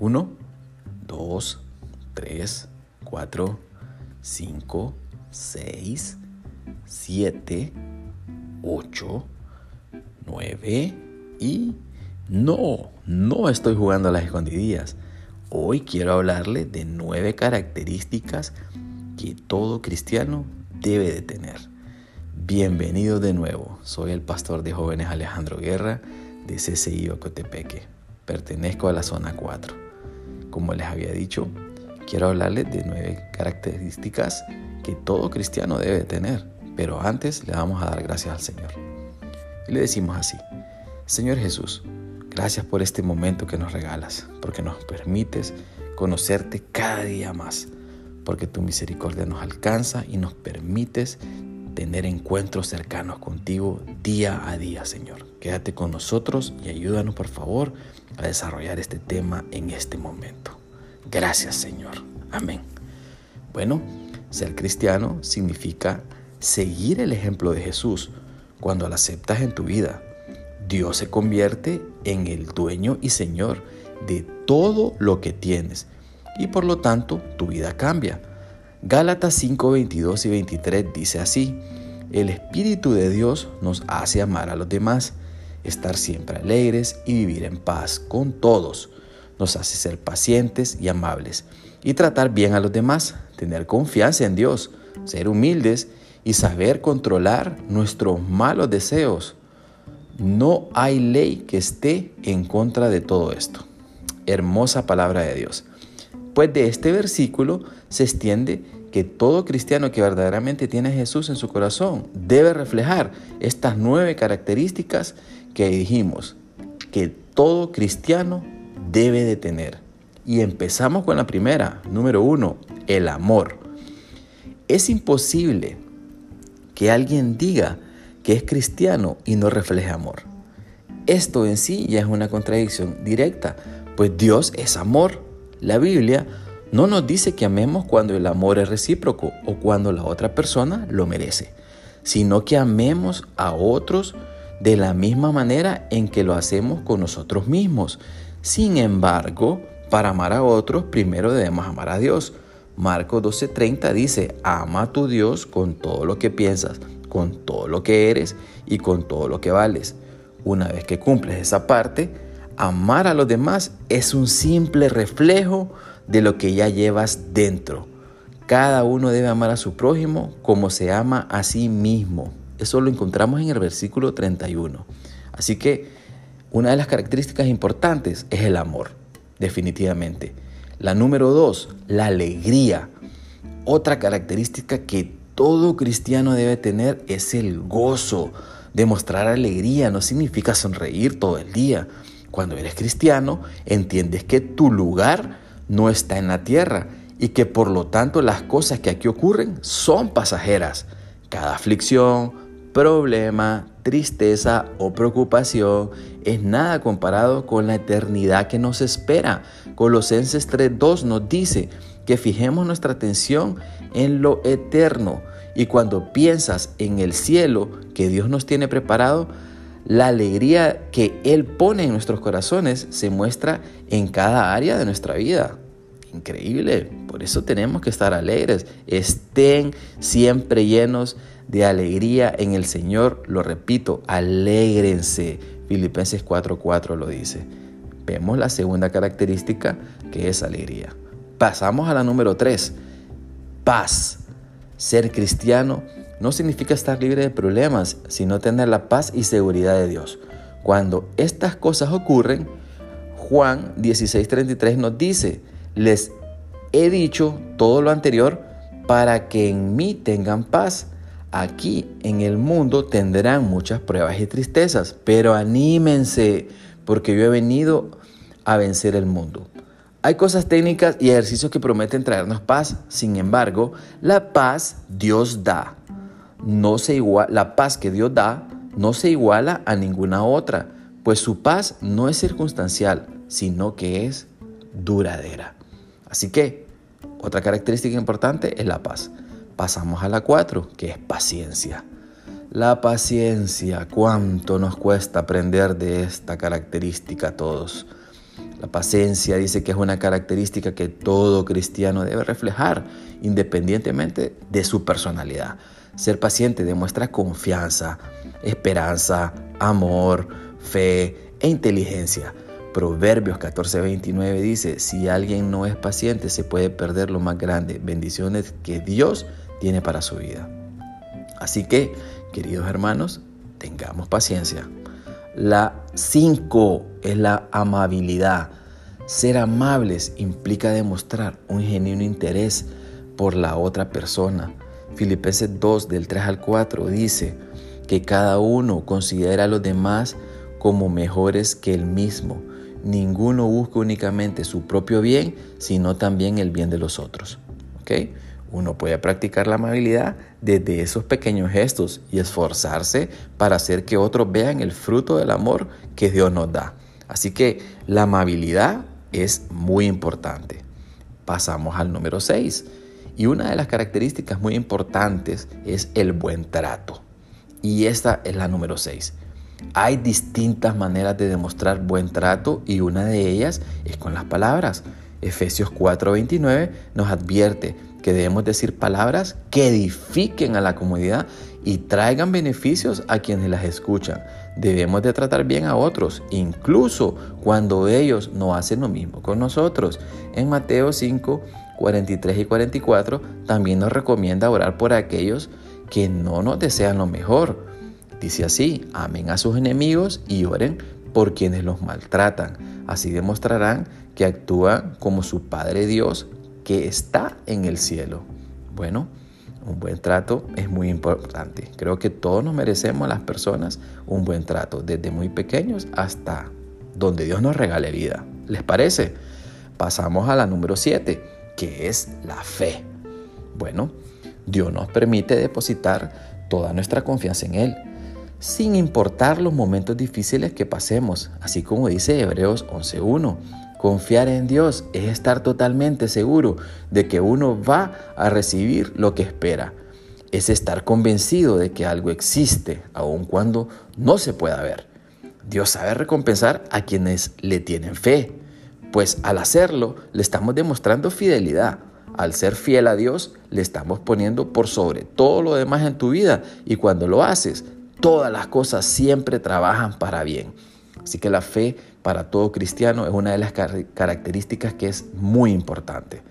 1, 2, 3, 4, 5, 6, 7, 8, 9 y no, no estoy jugando a las escondidillas. Hoy quiero hablarle de nueve características que todo cristiano debe de tener. Bienvenido de nuevo, soy el pastor de jóvenes Alejandro Guerra de CCI Ocotepeque. Pertenezco a la zona 4. Como les había dicho, quiero hablarles de nueve características que todo cristiano debe tener. Pero antes le vamos a dar gracias al Señor. Y le decimos así, Señor Jesús, Gracias por este momento que nos regalas, porque nos permites conocerte cada día más, porque tu misericordia nos alcanza y nos permites tener encuentros cercanos contigo día a día, Señor. Quédate con nosotros y ayúdanos, por favor, a desarrollar este tema en este momento. Gracias, Señor. Amén. Bueno, ser cristiano significa seguir el ejemplo de Jesús cuando lo aceptas en tu vida Dios se convierte en el dueño y señor de todo lo que tienes y por lo tanto tu vida cambia. Gálatas 5, 22 y 23 dice así, el Espíritu de Dios nos hace amar a los demás, estar siempre alegres y vivir en paz con todos. Nos hace ser pacientes y amables y tratar bien a los demás, tener confianza en Dios, ser humildes y saber controlar nuestros malos deseos. No hay ley que esté en contra de todo esto. Hermosa palabra de Dios. Pues de este versículo se extiende que todo cristiano que verdaderamente tiene a Jesús en su corazón debe reflejar estas nueve características que dijimos que todo cristiano debe de tener. Y empezamos con la primera, número uno, el amor. Es imposible que alguien diga que es cristiano y no refleja amor. Esto en sí ya es una contradicción directa, pues Dios es amor. La Biblia no nos dice que amemos cuando el amor es recíproco o cuando la otra persona lo merece, sino que amemos a otros de la misma manera en que lo hacemos con nosotros mismos. Sin embargo, para amar a otros, primero debemos amar a Dios. Marcos 12:30 dice, ama a tu Dios con todo lo que piensas, con todo lo que eres y con todo lo que vales. Una vez que cumples esa parte, amar a los demás es un simple reflejo de lo que ya llevas dentro. Cada uno debe amar a su prójimo como se ama a sí mismo. Eso lo encontramos en el versículo 31. Así que una de las características importantes es el amor, definitivamente. La número dos, la alegría. Otra característica que todo cristiano debe tener es el gozo. Demostrar alegría no significa sonreír todo el día. Cuando eres cristiano, entiendes que tu lugar no está en la tierra y que por lo tanto las cosas que aquí ocurren son pasajeras. Cada aflicción, problema, tristeza o preocupación es nada comparado con la eternidad que nos espera. Colosenses 3.2 nos dice que fijemos nuestra atención en lo eterno. Y cuando piensas en el cielo que Dios nos tiene preparado, la alegría que Él pone en nuestros corazones se muestra en cada área de nuestra vida. Increíble, por eso tenemos que estar alegres. Estén siempre llenos de alegría en el Señor. Lo repito, alégrense. Filipenses 4:4 lo dice. Vemos la segunda característica que es alegría. Pasamos a la número 3, paz. Ser cristiano no significa estar libre de problemas, sino tener la paz y seguridad de Dios. Cuando estas cosas ocurren, Juan 16:33 nos dice, les he dicho todo lo anterior para que en mí tengan paz. Aquí en el mundo tendrán muchas pruebas y tristezas, pero anímense, porque yo he venido a vencer el mundo. Hay cosas técnicas y ejercicios que prometen traernos paz. Sin embargo, la paz Dios da. No se iguala, la paz que Dios da no se iguala a ninguna otra, pues su paz no es circunstancial, sino que es duradera. Así que, otra característica importante es la paz. Pasamos a la cuatro, que es paciencia. La paciencia, cuánto nos cuesta aprender de esta característica a todos. La paciencia dice que es una característica que todo cristiano debe reflejar, independientemente de su personalidad. Ser paciente demuestra confianza, esperanza, amor, fe e inteligencia. Proverbios 14:29 dice, si alguien no es paciente se puede perder lo más grande, bendiciones que Dios tiene para su vida. Así que, queridos hermanos, tengamos paciencia. La 5 es la amabilidad. Ser amables implica demostrar un genuino interés por la otra persona. Filipenses 2 del 3 al 4 dice que cada uno considera a los demás como mejores que él mismo. Ninguno busca únicamente su propio bien, sino también el bien de los otros. ¿Okay? Uno puede practicar la amabilidad desde esos pequeños gestos y esforzarse para hacer que otros vean el fruto del amor que Dios nos da. Así que la amabilidad es muy importante. Pasamos al número 6. Y una de las características muy importantes es el buen trato. Y esta es la número 6. Hay distintas maneras de demostrar buen trato y una de ellas es con las palabras. Efesios 4:29 nos advierte que debemos decir palabras que edifiquen a la comunidad y traigan beneficios a quienes las escuchan. Debemos de tratar bien a otros, incluso cuando ellos no hacen lo mismo con nosotros. En Mateo 5, 43 y 44 también nos recomienda orar por aquellos que no nos desean lo mejor. Dice así, amen a sus enemigos y oren por quienes los maltratan. Así demostrarán que actúan como su Padre Dios que está en el cielo. Bueno, un buen trato es muy importante. Creo que todos nos merecemos las personas un buen trato, desde muy pequeños hasta donde Dios nos regale vida. ¿Les parece? Pasamos a la número 7, que es la fe. Bueno, Dios nos permite depositar toda nuestra confianza en Él, sin importar los momentos difíciles que pasemos, así como dice Hebreos 11.1. Confiar en Dios es estar totalmente seguro de que uno va a recibir lo que espera. Es estar convencido de que algo existe, aun cuando no se pueda ver. Dios sabe recompensar a quienes le tienen fe, pues al hacerlo le estamos demostrando fidelidad. Al ser fiel a Dios, le estamos poniendo por sobre todo lo demás en tu vida y cuando lo haces, todas las cosas siempre trabajan para bien. Así que la fe para todo cristiano es una de las características que es muy importante.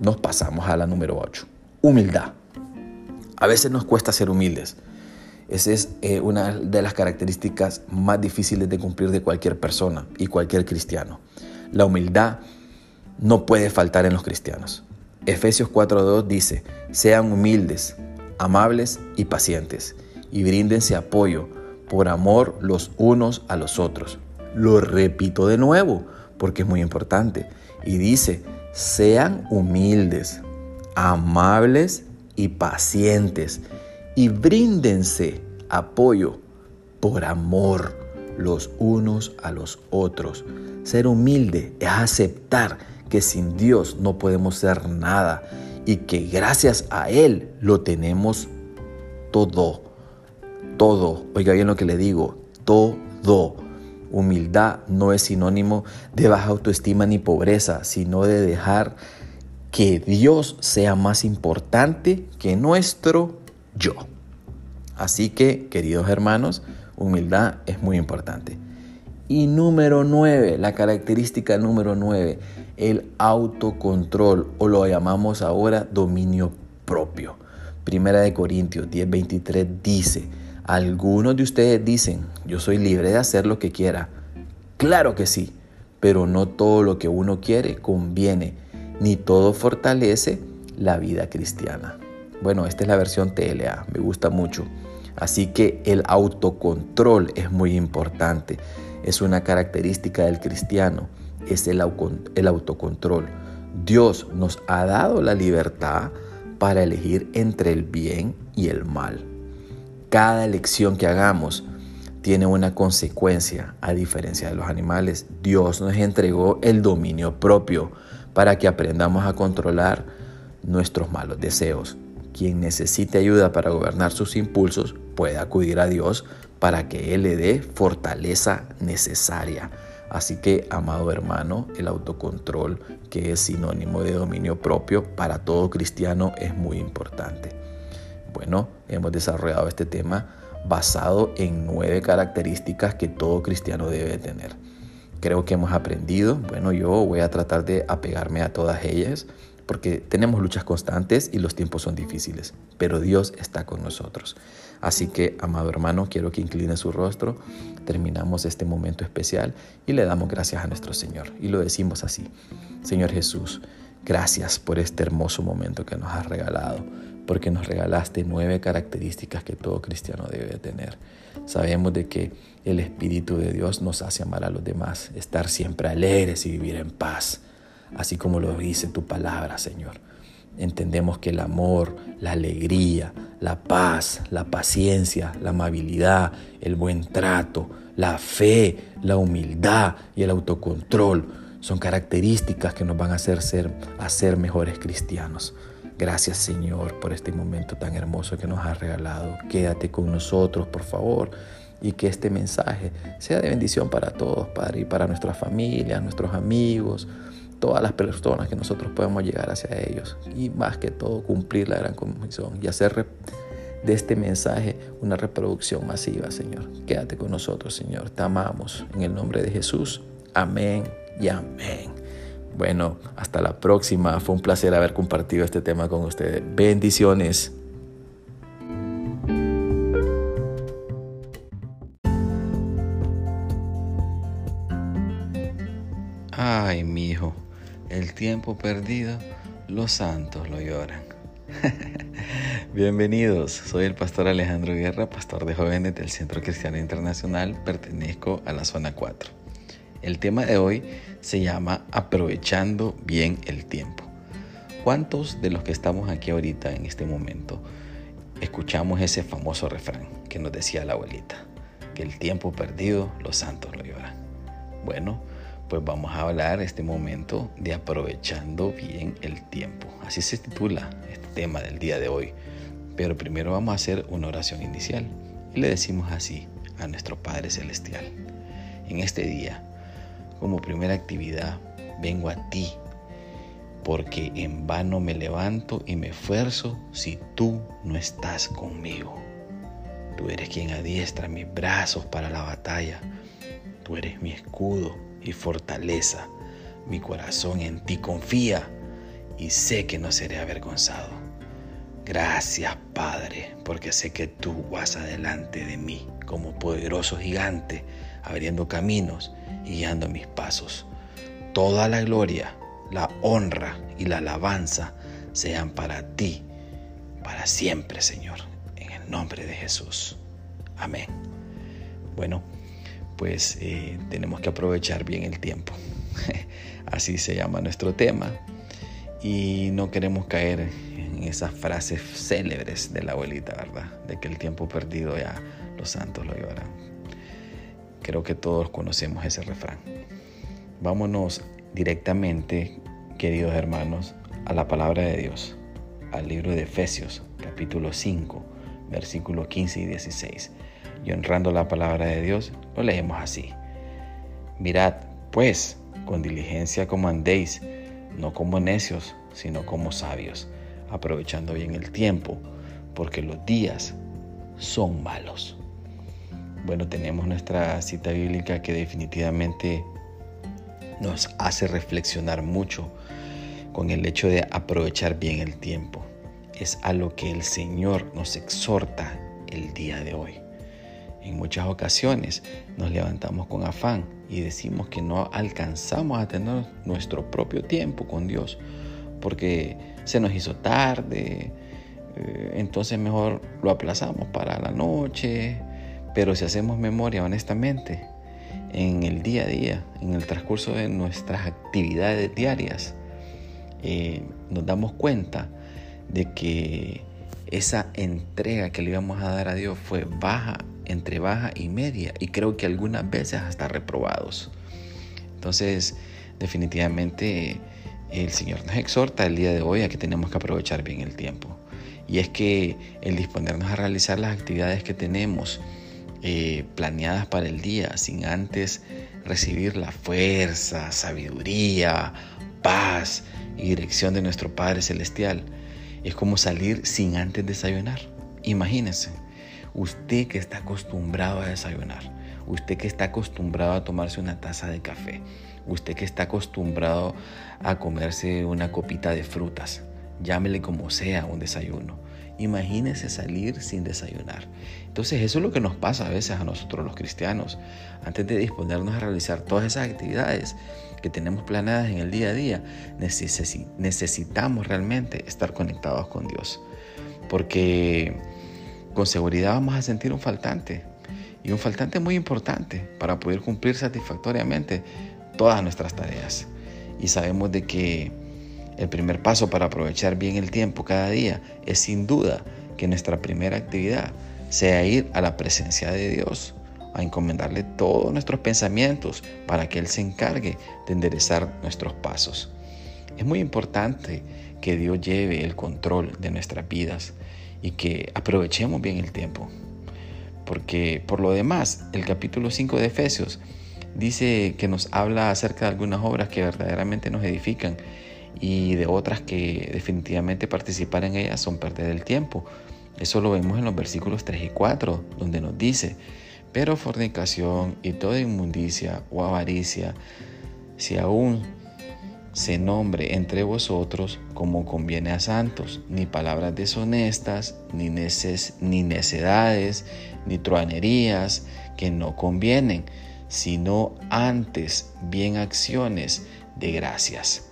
Nos pasamos a la número 8. Humildad. A veces nos cuesta ser humildes. Esa es eh, una de las características más difíciles de cumplir de cualquier persona y cualquier cristiano. La humildad no puede faltar en los cristianos. Efesios 4.2 dice, sean humildes, amables y pacientes, y bríndense apoyo por amor los unos a los otros. Lo repito de nuevo porque es muy importante. Y dice, sean humildes, amables y pacientes y bríndense apoyo por amor los unos a los otros. Ser humilde es aceptar que sin Dios no podemos ser nada y que gracias a Él lo tenemos todo. Todo. Oiga bien lo que le digo. Todo. Humildad no es sinónimo de baja autoestima ni pobreza, sino de dejar que Dios sea más importante que nuestro yo. Así que, queridos hermanos, humildad es muy importante. Y número nueve, la característica número nueve, el autocontrol o lo llamamos ahora dominio propio. Primera de Corintios 10:23 dice, algunos de ustedes dicen, yo soy libre de hacer lo que quiera. Claro que sí, pero no todo lo que uno quiere conviene, ni todo fortalece la vida cristiana. Bueno, esta es la versión TLA, me gusta mucho. Así que el autocontrol es muy importante. Es una característica del cristiano, es el, autocontrol. Dios nos ha dado la libertad para elegir entre el bien y el mal. Cada elección que hagamos tiene una consecuencia, a diferencia de los animales. Dios nos entregó el dominio propio para que aprendamos a controlar nuestros malos deseos. Quien necesite ayuda para gobernar sus impulsos puede acudir a Dios para que Él le dé fortaleza necesaria. Así que, amado hermano, el autocontrol, que es sinónimo de dominio propio, para todo cristiano es muy importante. Bueno, hemos desarrollado este tema basado en nueve características que todo cristiano debe tener. Creo que hemos aprendido, bueno, yo voy a tratar de apegarme a todas ellas porque tenemos luchas constantes y los tiempos son difíciles, pero Dios está con nosotros. Así que, amado hermano, quiero que incline su rostro, terminamos este momento especial y le damos gracias a nuestro Señor. Y lo decimos así, Señor Jesús, gracias por este hermoso momento que nos has regalado, porque nos regalaste nueve características que todo cristiano debe tener. Sabemos de que el Espíritu de Dios nos hace amar a los demás, estar siempre alegres y vivir en paz, así como lo dice tu palabra, Señor. Entendemos que el amor, la alegría, la paz, la paciencia, la amabilidad, el buen trato, la fe, la humildad y el autocontrol son características que nos van a hacer ser, a mejores cristianos. Gracias Señor por este momento tan hermoso que nos has regalado. Quédate con nosotros, por favor, y que este mensaje sea de bendición para todos, Padre, y para nuestras familias, nuestros amigos, todas las personas que nosotros podemos llegar hacia ellos y más que todo cumplir la gran comisión y hacer de este mensaje una reproducción masiva, Señor. Quédate con nosotros, Señor. Te amamos en el nombre de Jesús. Amén y amén. Bueno, hasta la próxima. Fue un placer haber compartido este tema con ustedes. Bendiciones. Ay, mi hijo el tiempo perdido, los santos lo lloran. Bienvenidos, soy el pastor Alejandro Guerra, pastor de jóvenes del Centro Cristiano Internacional, pertenezco a la zona 4. El tema de hoy se llama Aprovechando bien el tiempo. ¿Cuántos de los que estamos aquí ahorita en este momento escuchamos ese famoso refrán que nos decía la abuelita? Que el tiempo perdido, los santos lo lloran. Bueno, pues vamos a hablar este momento de aprovechando bien el tiempo. Así se titula este tema del día de hoy. Pero primero vamos a hacer una oración inicial y le decimos así a nuestro Padre Celestial. En este día, como primera actividad, vengo a ti porque en vano me levanto y me esfuerzo si tú no estás conmigo. Tú eres quien adiestra mis brazos para la batalla. Tú eres mi escudo y fortaleza. Mi corazón en ti confía y sé que no seré avergonzado. Gracias, Padre, porque sé que tú vas adelante de mí como poderoso gigante, abriendo caminos y guiando mis pasos. Toda la gloria, la honra y la alabanza sean para ti, para siempre, Señor, en el nombre de Jesús. Amén. Bueno, pues eh, tenemos que aprovechar bien el tiempo. Así se llama nuestro tema. Y no queremos caer en esas frases célebres de la abuelita, ¿verdad? De que el tiempo perdido ya los santos lo lloran. Creo que todos conocemos ese refrán. Vámonos directamente, queridos hermanos, a la palabra de Dios, al libro de Efesios, capítulo 5, versículos 15 y 16 y honrando la palabra de Dios, lo leemos así. Mirad, pues, con diligencia como andéis, no como necios, sino como sabios, aprovechando bien el tiempo, porque los días son malos. Bueno, tenemos nuestra cita bíblica que definitivamente nos hace reflexionar mucho con el hecho de aprovechar bien el tiempo. Es a lo que el Señor nos exhorta el día de hoy. En muchas ocasiones nos levantamos con afán y decimos que no alcanzamos a tener nuestro propio tiempo con Dios porque se nos hizo tarde, eh, entonces mejor lo aplazamos para la noche, pero si hacemos memoria honestamente, en el día a día, en el transcurso de nuestras actividades diarias, eh, nos damos cuenta de que esa entrega que le íbamos a dar a Dios fue baja entre baja y media y creo que algunas veces hasta reprobados. Entonces, definitivamente el Señor nos exhorta el día de hoy a que tenemos que aprovechar bien el tiempo. Y es que el disponernos a realizar las actividades que tenemos eh, planeadas para el día sin antes recibir la fuerza, sabiduría, paz y dirección de nuestro Padre Celestial. Es como salir sin antes desayunar. Imagínense, usted que está acostumbrado a desayunar, usted que está acostumbrado a tomarse una taza de café, usted que está acostumbrado a comerse una copita de frutas, llámele como sea un desayuno. Imagínese salir sin desayunar. Entonces eso es lo que nos pasa a veces a nosotros los cristianos. Antes de disponernos a realizar todas esas actividades que tenemos planeadas en el día a día, necesitamos realmente estar conectados con Dios. Porque con seguridad vamos a sentir un faltante. Y un faltante muy importante para poder cumplir satisfactoriamente todas nuestras tareas. Y sabemos de que el primer paso para aprovechar bien el tiempo cada día es sin duda que nuestra primera actividad sea ir a la presencia de Dios, a encomendarle todos nuestros pensamientos para que Él se encargue de enderezar nuestros pasos. Es muy importante que Dios lleve el control de nuestras vidas y que aprovechemos bien el tiempo. Porque por lo demás, el capítulo 5 de Efesios dice que nos habla acerca de algunas obras que verdaderamente nos edifican y de otras que definitivamente participar en ellas son perder el tiempo. Eso lo vemos en los versículos 3 y 4, donde nos dice, pero fornicación y toda inmundicia o avaricia, si aún se nombre entre vosotros como conviene a santos, ni palabras deshonestas, ni, neces ni necedades, ni truanerías que no convienen, sino antes bien acciones de gracias.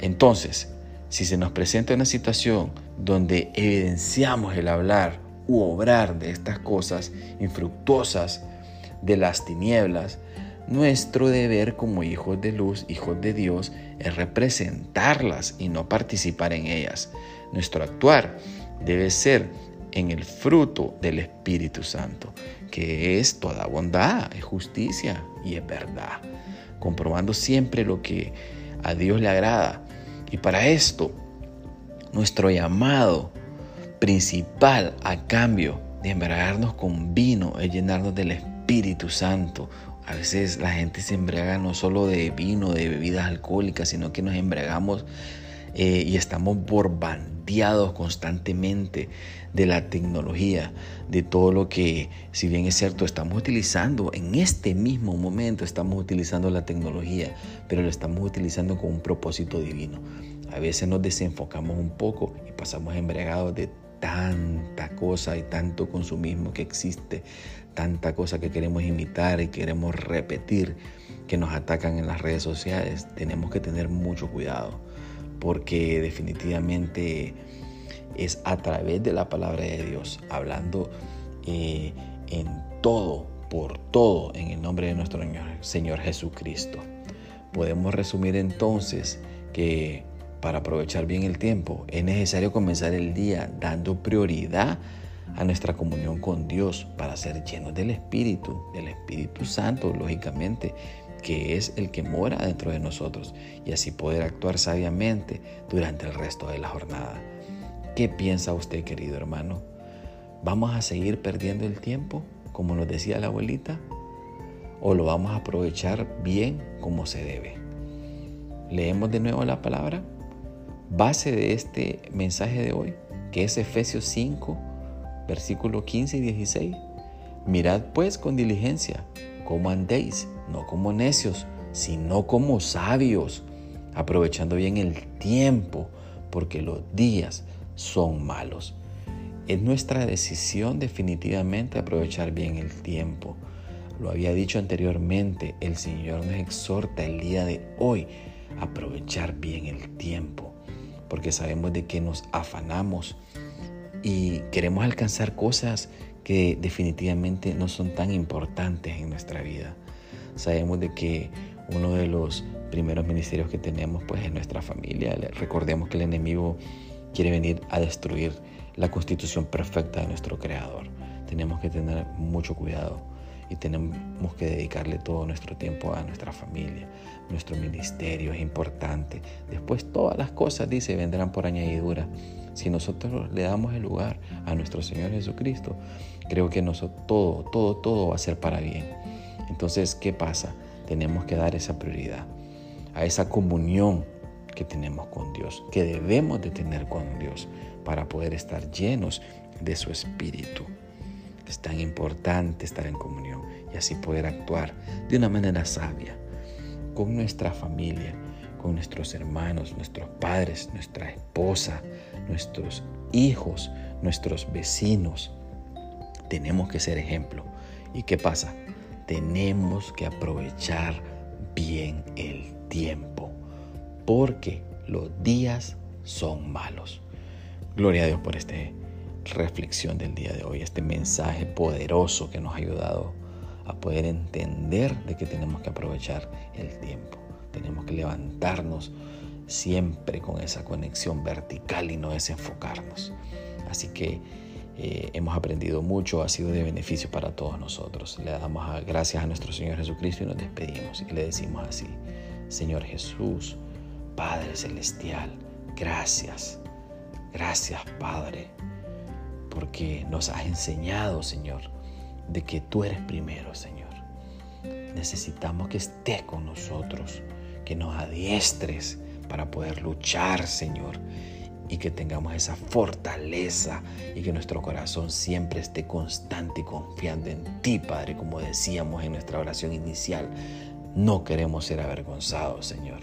Entonces, si se nos presenta una situación donde evidenciamos el hablar u obrar de estas cosas infructuosas de las tinieblas, nuestro deber como hijos de luz, hijos de Dios, es representarlas y no participar en ellas. Nuestro actuar debe ser en el fruto del Espíritu Santo, que es toda bondad, es justicia y es verdad, comprobando siempre lo que a Dios le agrada y para esto, nuestro llamado principal a cambio de embriagarnos con vino es llenarnos del Espíritu Santo. A veces la gente se embriaga no solo de vino, de bebidas alcohólicas, sino que nos embriagamos eh, y estamos borbandeados constantemente de la tecnología, de todo lo que, si bien es cierto, estamos utilizando en este mismo momento, estamos utilizando la tecnología, pero lo estamos utilizando con un propósito divino. A veces nos desenfocamos un poco y pasamos embriagados de tanta cosa y tanto consumismo que existe, tanta cosa que queremos imitar y queremos repetir que nos atacan en las redes sociales. Tenemos que tener mucho cuidado porque definitivamente es a través de la palabra de Dios, hablando eh, en todo, por todo, en el nombre de nuestro Señor Jesucristo. Podemos resumir entonces que para aprovechar bien el tiempo es necesario comenzar el día dando prioridad a nuestra comunión con Dios para ser llenos del Espíritu, del Espíritu Santo, lógicamente, que es el que mora dentro de nosotros y así poder actuar sabiamente durante el resto de la jornada. ¿Qué piensa usted, querido hermano? ¿Vamos a seguir perdiendo el tiempo, como nos decía la abuelita? ¿O lo vamos a aprovechar bien como se debe? Leemos de nuevo la palabra. Base de este mensaje de hoy, que es Efesios 5, versículo 15 y 16. Mirad pues con diligencia cómo andéis no como necios, sino como sabios, aprovechando bien el tiempo, porque los días son malos. Es nuestra decisión definitivamente aprovechar bien el tiempo. Lo había dicho anteriormente, el Señor nos exhorta el día de hoy a aprovechar bien el tiempo, porque sabemos de que nos afanamos y queremos alcanzar cosas que definitivamente no son tan importantes en nuestra vida. Sabemos de que uno de los primeros ministerios que tenemos pues es nuestra familia. Recordemos que el enemigo quiere venir a destruir la constitución perfecta de nuestro creador. Tenemos que tener mucho cuidado y tenemos que dedicarle todo nuestro tiempo a nuestra familia. Nuestro ministerio es importante. Después todas las cosas, dice, vendrán por añadidura. Si nosotros le damos el lugar a nuestro Señor Jesucristo, creo que todo, todo, todo va a ser para bien. Entonces, ¿qué pasa? Tenemos que dar esa prioridad a esa comunión que tenemos con Dios, que debemos de tener con Dios para poder estar llenos de su Espíritu. Es tan importante estar en comunión y así poder actuar de una manera sabia con nuestra familia, con nuestros hermanos, nuestros padres, nuestra esposa, nuestros hijos, nuestros vecinos. Tenemos que ser ejemplo. ¿Y qué pasa? Tenemos que aprovechar bien el tiempo, porque los días son malos. Gloria a Dios por esta reflexión del día de hoy, este mensaje poderoso que nos ha ayudado a poder entender de que tenemos que aprovechar el tiempo. Tenemos que levantarnos siempre con esa conexión vertical y no desenfocarnos. Así que eh, hemos aprendido mucho, ha sido de beneficio para todos nosotros. Le damos gracias a nuestro Señor Jesucristo y nos despedimos y le decimos así, Señor Jesús, Padre Celestial, gracias, gracias Padre, porque nos has enseñado, Señor, de que tú eres primero, Señor. Necesitamos que estés con nosotros, que nos adiestres para poder luchar, Señor, y que tengamos esa fortaleza y que nuestro corazón siempre esté constante y confiando en ti, Padre, como decíamos en nuestra oración inicial. No queremos ser avergonzados, Señor.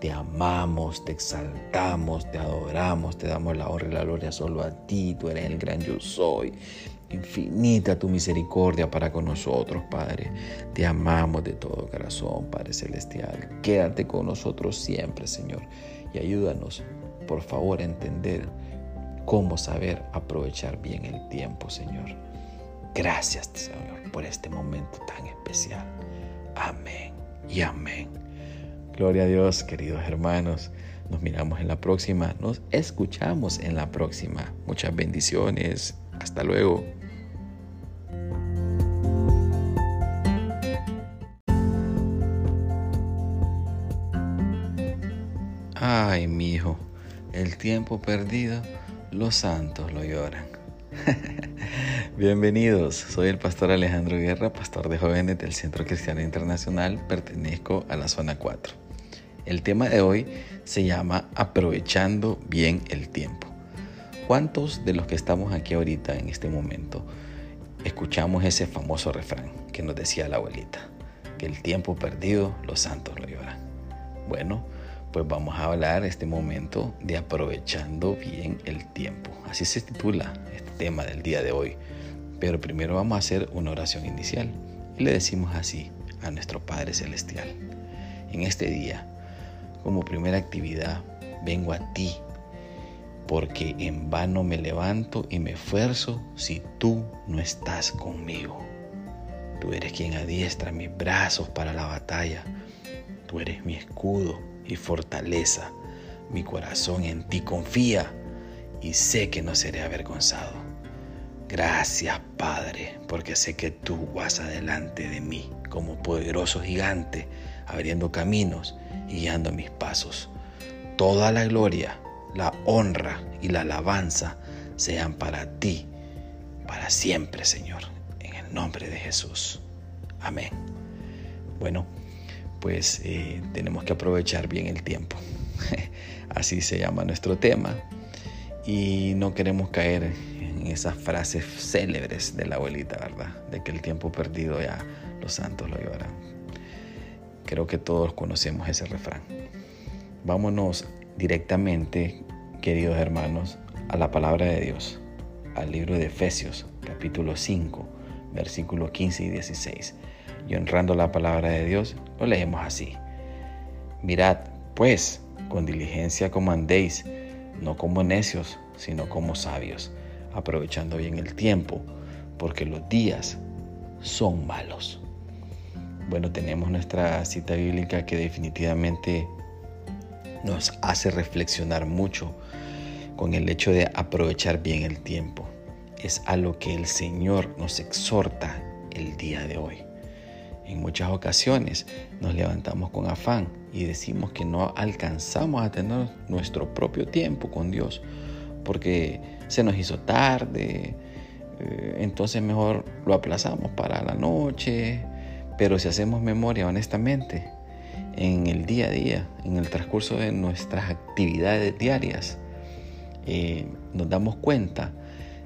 Te amamos, te exaltamos, te adoramos, te damos la honra y la gloria solo a ti. Tú eres el gran yo soy. Infinita tu misericordia para con nosotros, Padre. Te amamos de todo corazón, Padre Celestial. Quédate con nosotros siempre, Señor. Y ayúdanos por favor, entender cómo saber aprovechar bien el tiempo, Señor. Gracias, Señor, por este momento tan especial. Amén y amén. Gloria a Dios, queridos hermanos. Nos miramos en la próxima, nos escuchamos en la próxima. Muchas bendiciones. Hasta luego. Ay, mi hijo el tiempo perdido, los santos lo lloran. Bienvenidos, soy el pastor Alejandro Guerra, pastor de jóvenes del Centro Cristiano Internacional, pertenezco a la zona 4. El tema de hoy se llama Aprovechando bien el tiempo. ¿Cuántos de los que estamos aquí ahorita en este momento escuchamos ese famoso refrán que nos decía la abuelita? Que el tiempo perdido, los santos lo lloran. Bueno, pues vamos a hablar este momento de aprovechando bien el tiempo. Así se titula este tema del día de hoy. Pero primero vamos a hacer una oración inicial y le decimos así a nuestro Padre Celestial. En este día, como primera actividad, vengo a ti porque en vano me levanto y me esfuerzo si tú no estás conmigo. Tú eres quien adiestra mis brazos para la batalla. Tú eres mi escudo y fortaleza. Mi corazón en ti confía y sé que no seré avergonzado. Gracias, Padre, porque sé que tú vas adelante de mí como poderoso gigante, abriendo caminos y guiando mis pasos. Toda la gloria, la honra y la alabanza sean para ti, para siempre, Señor, en el nombre de Jesús. Amén. Bueno, pues eh, tenemos que aprovechar bien el tiempo. Así se llama nuestro tema. Y no queremos caer en esas frases célebres de la abuelita, ¿verdad? De que el tiempo perdido ya los santos lo llevarán. Creo que todos conocemos ese refrán. Vámonos directamente, queridos hermanos, a la palabra de Dios, al libro de Efesios, capítulo 5, versículos 15 y 16 y honrando la palabra de Dios, lo leemos así. Mirad, pues, con diligencia como andéis, no como necios, sino como sabios, aprovechando bien el tiempo, porque los días son malos. Bueno, tenemos nuestra cita bíblica que definitivamente nos hace reflexionar mucho con el hecho de aprovechar bien el tiempo. Es a lo que el Señor nos exhorta el día de hoy. En muchas ocasiones nos levantamos con afán y decimos que no alcanzamos a tener nuestro propio tiempo con Dios porque se nos hizo tarde, eh, entonces mejor lo aplazamos para la noche, pero si hacemos memoria honestamente, en el día a día, en el transcurso de nuestras actividades diarias, eh, nos damos cuenta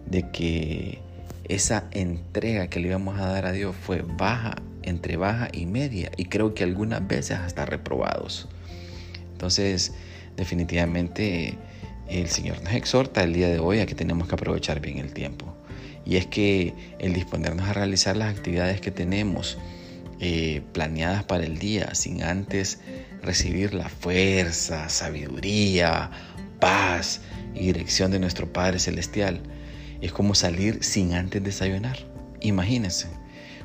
de que esa entrega que le íbamos a dar a Dios fue baja, entre baja y media, y creo que algunas veces hasta reprobados. Entonces, definitivamente el Señor nos exhorta el día de hoy a que tenemos que aprovechar bien el tiempo. Y es que el disponernos a realizar las actividades que tenemos eh, planeadas para el día, sin antes recibir la fuerza, sabiduría, paz y dirección de nuestro Padre Celestial, es como salir sin antes desayunar. Imagínense,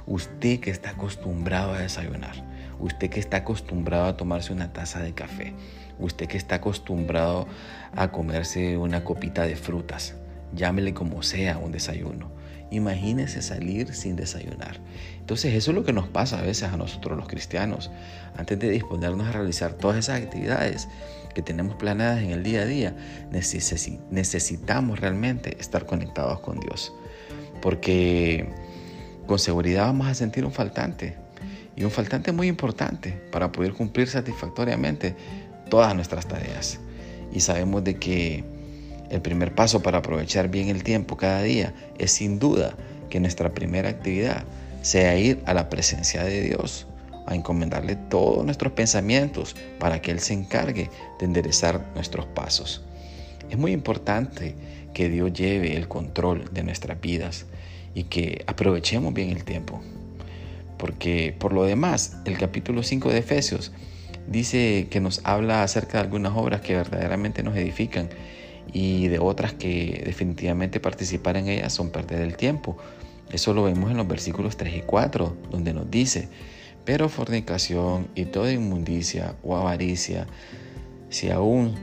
usted que está acostumbrado a desayunar, usted que está acostumbrado a tomarse una taza de café, usted que está acostumbrado a comerse una copita de frutas, llámele como sea un desayuno. Imagínese salir sin desayunar. Entonces eso es lo que nos pasa a veces a nosotros los cristianos. Antes de disponernos a realizar todas esas actividades que tenemos planeadas en el día a día, necesitamos realmente estar conectados con Dios. Porque con seguridad vamos a sentir un faltante. Y un faltante muy importante para poder cumplir satisfactoriamente todas nuestras tareas. Y sabemos de que el primer paso para aprovechar bien el tiempo cada día es sin duda que nuestra primera actividad sea ir a la presencia de Dios, a encomendarle todos nuestros pensamientos para que Él se encargue de enderezar nuestros pasos. Es muy importante que Dios lleve el control de nuestras vidas y que aprovechemos bien el tiempo. Porque por lo demás, el capítulo 5 de Efesios dice que nos habla acerca de algunas obras que verdaderamente nos edifican y de otras que definitivamente participar en ellas son perder el tiempo. Eso lo vemos en los versículos 3 y 4, donde nos dice, pero fornicación y toda inmundicia o avaricia, si aún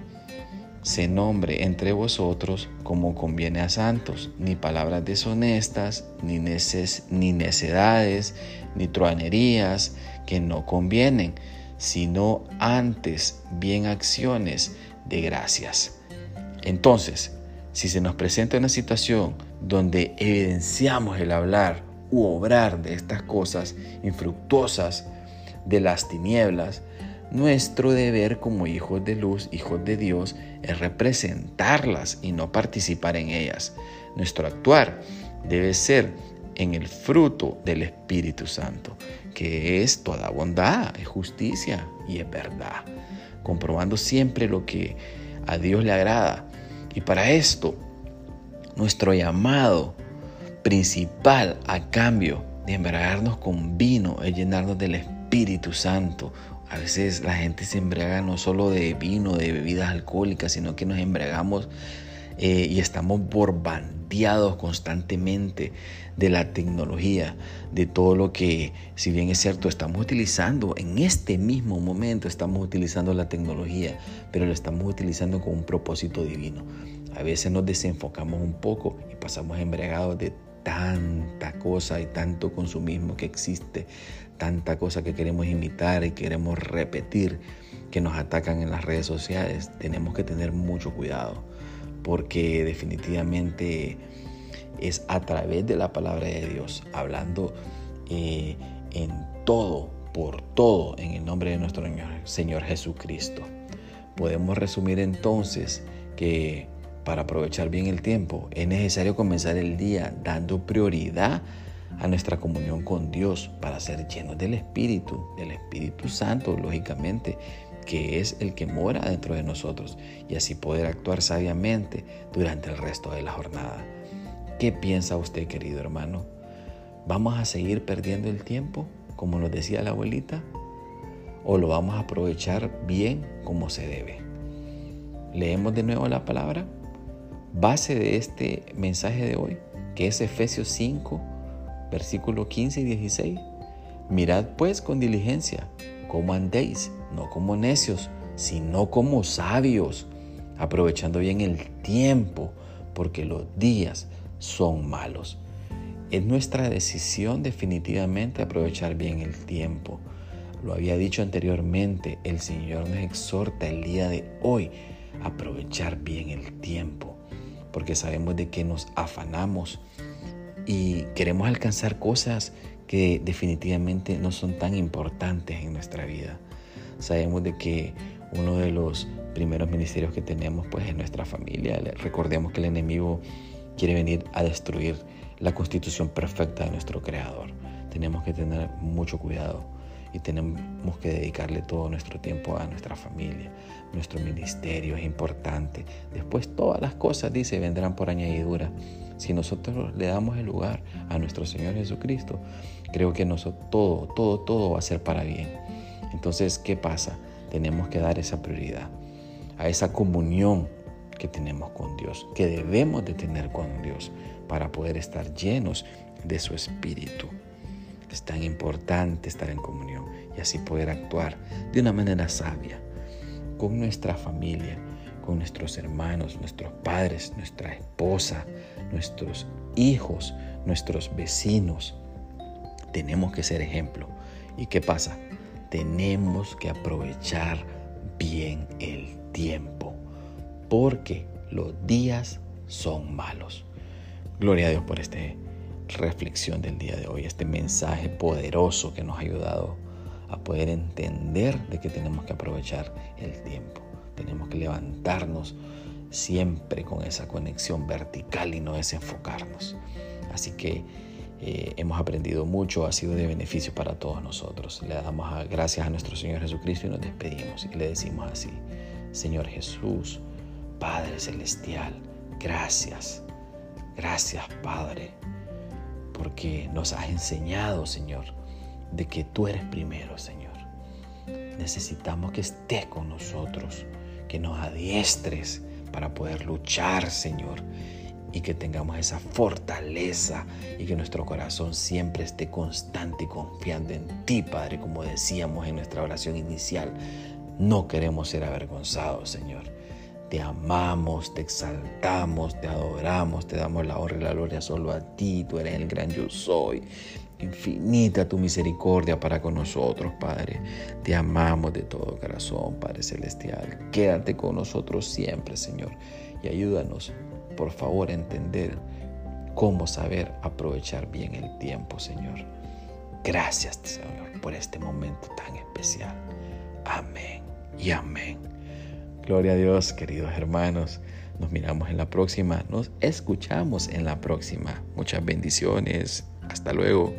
se nombre entre vosotros como conviene a santos, ni palabras deshonestas, ni, neces ni necedades, ni truanerías que no convienen, sino antes bien acciones de gracias. Entonces, si se nos presenta una situación donde evidenciamos el hablar u obrar de estas cosas infructuosas de las tinieblas, nuestro deber como hijos de luz, hijos de Dios, es representarlas y no participar en ellas. Nuestro actuar debe ser en el fruto del Espíritu Santo, que es toda bondad, es justicia y es verdad, comprobando siempre lo que a Dios le agrada. Y para esto, nuestro llamado principal a cambio de embriagarnos con vino es llenarnos del Espíritu Santo. A veces la gente se embriaga no solo de vino, de bebidas alcohólicas, sino que nos embriagamos eh, y estamos borbandeados constantemente de la tecnología, de todo lo que, si bien es cierto, estamos utilizando en este mismo momento, estamos utilizando la tecnología, pero lo estamos utilizando con un propósito divino. A veces nos desenfocamos un poco y pasamos embriagados de tanta cosa y tanto consumismo que existe, tanta cosa que queremos imitar y queremos repetir que nos atacan en las redes sociales. Tenemos que tener mucho cuidado porque definitivamente es a través de la palabra de Dios, hablando eh, en todo, por todo, en el nombre de nuestro Señor Jesucristo. Podemos resumir entonces que para aprovechar bien el tiempo es necesario comenzar el día dando prioridad a nuestra comunión con Dios para ser llenos del Espíritu, del Espíritu Santo, lógicamente, que es el que mora dentro de nosotros y así poder actuar sabiamente durante el resto de la jornada. ¿Qué piensa usted, querido hermano? ¿Vamos a seguir perdiendo el tiempo, como nos decía la abuelita? ¿O lo vamos a aprovechar bien como se debe? Leemos de nuevo la palabra. Base de este mensaje de hoy, que es Efesios 5, versículo 15 y 16. Mirad pues con diligencia cómo andéis no como necios, sino como sabios, aprovechando bien el tiempo, porque los días son malos. Es nuestra decisión definitivamente aprovechar bien el tiempo. Lo había dicho anteriormente, el Señor nos exhorta el día de hoy a aprovechar bien el tiempo, porque sabemos de que nos afanamos y queremos alcanzar cosas que definitivamente no son tan importantes en nuestra vida. Sabemos de que uno de los primeros ministerios que tenemos pues es nuestra familia. Recordemos que el enemigo quiere venir a destruir la constitución perfecta de nuestro Creador. Tenemos que tener mucho cuidado y tenemos que dedicarle todo nuestro tiempo a nuestra familia. Nuestro ministerio es importante. Después todas las cosas, dice, vendrán por añadidura. Si nosotros le damos el lugar a nuestro Señor Jesucristo, creo que nosotros, todo, todo, todo va a ser para bien. Entonces, ¿qué pasa? Tenemos que dar esa prioridad a esa comunión que tenemos con Dios, que debemos de tener con Dios para poder estar llenos de su Espíritu. Es tan importante estar en comunión y así poder actuar de una manera sabia con nuestra familia, con nuestros hermanos, nuestros padres, nuestra esposa, nuestros hijos, nuestros vecinos. Tenemos que ser ejemplo. ¿Y qué pasa? Tenemos que aprovechar bien el tiempo porque los días son malos. Gloria a Dios por esta reflexión del día de hoy, este mensaje poderoso que nos ha ayudado a poder entender de que tenemos que aprovechar el tiempo. Tenemos que levantarnos siempre con esa conexión vertical y no desenfocarnos. Así que eh, hemos aprendido mucho, ha sido de beneficio para todos nosotros. Le damos gracias a nuestro Señor Jesucristo y nos despedimos y le decimos así, Señor Jesús, Padre Celestial, gracias, gracias Padre, porque nos has enseñado, Señor, de que tú eres primero, Señor. Necesitamos que estés con nosotros, que nos adiestres para poder luchar, Señor, y que tengamos esa fortaleza y que nuestro corazón siempre esté constante y confiando en ti, Padre, como decíamos en nuestra oración inicial. No queremos ser avergonzados, Señor. Te amamos, te exaltamos, te adoramos, te damos la honra y la gloria solo a ti. Tú eres el gran yo soy. Infinita tu misericordia para con nosotros, Padre. Te amamos de todo corazón, Padre Celestial. Quédate con nosotros siempre, Señor. Y ayúdanos, por favor, a entender cómo saber aprovechar bien el tiempo, Señor. Gracias, Señor, por este momento tan especial. Amén y amén. Gloria a Dios, queridos hermanos. Nos miramos en la próxima. Nos escuchamos en la próxima. Muchas bendiciones. Hasta luego.